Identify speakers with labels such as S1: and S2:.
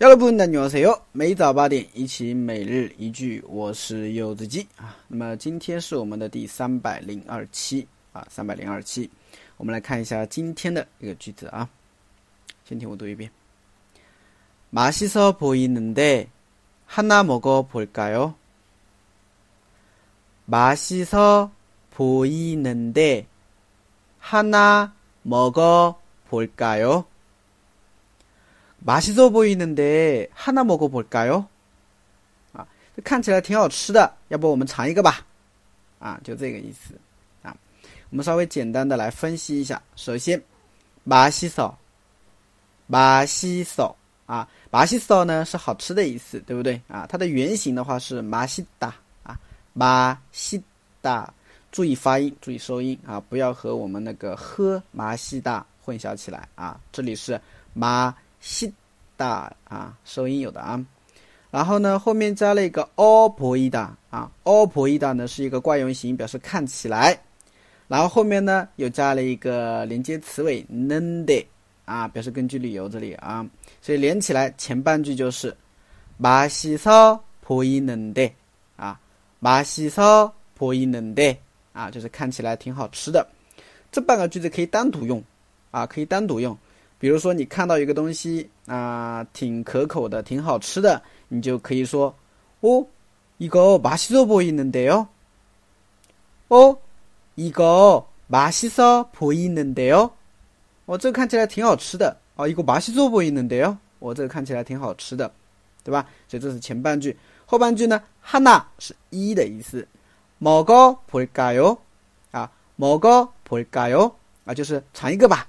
S1: 여러분안녕하세요每早八点一起每日一句，我是柚子鸡啊。那么今天是我们的第三百零二期啊，三百零二期。我们来看一下今天的一个句子啊。先听我读一遍。맛있어보이는데하나먹어볼까요맛있어보이는데하나먹어볼까요 맛있어보이는데하나먹어볼까요啊，这看起来挺好吃的，要不我们尝一个吧？啊，就这个意思啊。我们稍微简单的来分析一下。首先，맛있어맛있어啊，맛있어呢是好吃的意思，对不对啊？它的原型的话是맛있다啊，맛있 다， 注意发音，注意收音啊，不要和我们那个喝麻西大混淆起来啊。这里是맛 西达啊，收音有的啊。然后呢，后面加了一个哦婆伊达啊，哦婆伊达呢是一个惯用型，表示看起来。然后后面呢又加了一个连接词尾 n e n d 啊，表示根据理由这里啊，所以连起来前半句就是玛西서보이는데啊，玛西서보이는데啊，就是看起来挺好吃的。这半个句子可以单独用啊，可以单独用。比如说，你看到一个东西啊，挺可口的，挺好吃的，你就可以说：“哦，이거맛있어보이는데 요。 ”哦，이거맛있어보이는데 요。 我这个看起来挺好吃的啊，이거맛있어보이는데 요。 我这个看起来挺好吃的，对吧？所以这是前半句。后半句呢，하나是一的意思，먹어볼까 요？ 啊，먹어볼까 요？ 啊，就是尝一个吧。